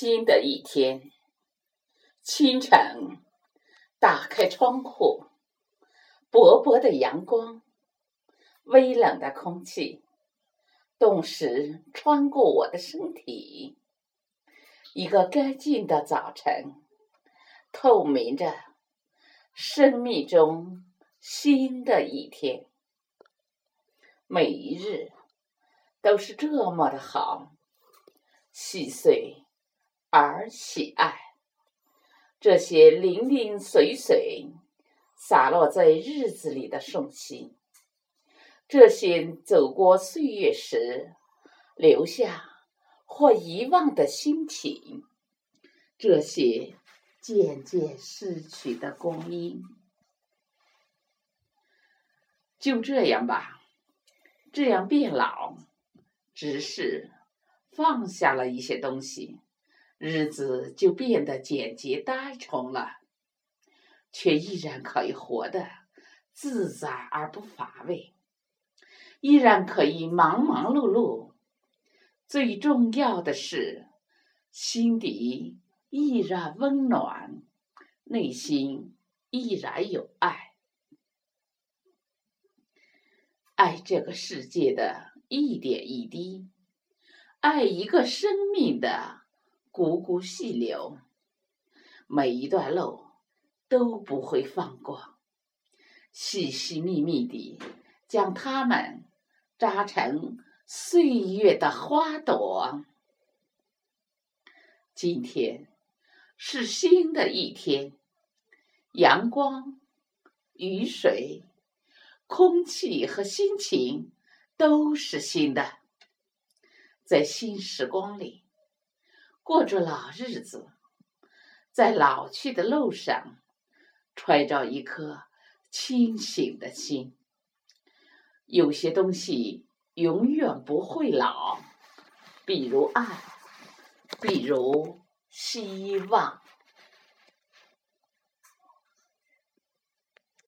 新的一天，清晨，打开窗户，薄薄的阳光，微冷的空气，冻时穿过我的身体。一个干净的早晨，透明着生命中新的一天。每一日都是这么的好，细碎。而喜爱这些零零碎碎洒落在日子里的瞬息，这些走过岁月时留下或遗忘的心情，这些渐渐逝去的光阴，就这样吧，这样变老，只是放下了一些东西。日子就变得简洁单纯了，却依然可以活得自在而不乏味，依然可以忙忙碌碌。最重要的是，心底依然温暖，内心依然有爱，爱这个世界的一点一滴，爱一个生命的。汩汩细流，每一段路都不会放过，细细密密地将它们扎成岁月的花朵。今天是新的一天，阳光、雨水、空气和心情都是新的，在新时光里。过着老日子，在老去的路上，揣着一颗清醒的心。有些东西永远不会老，比如爱，比如希望。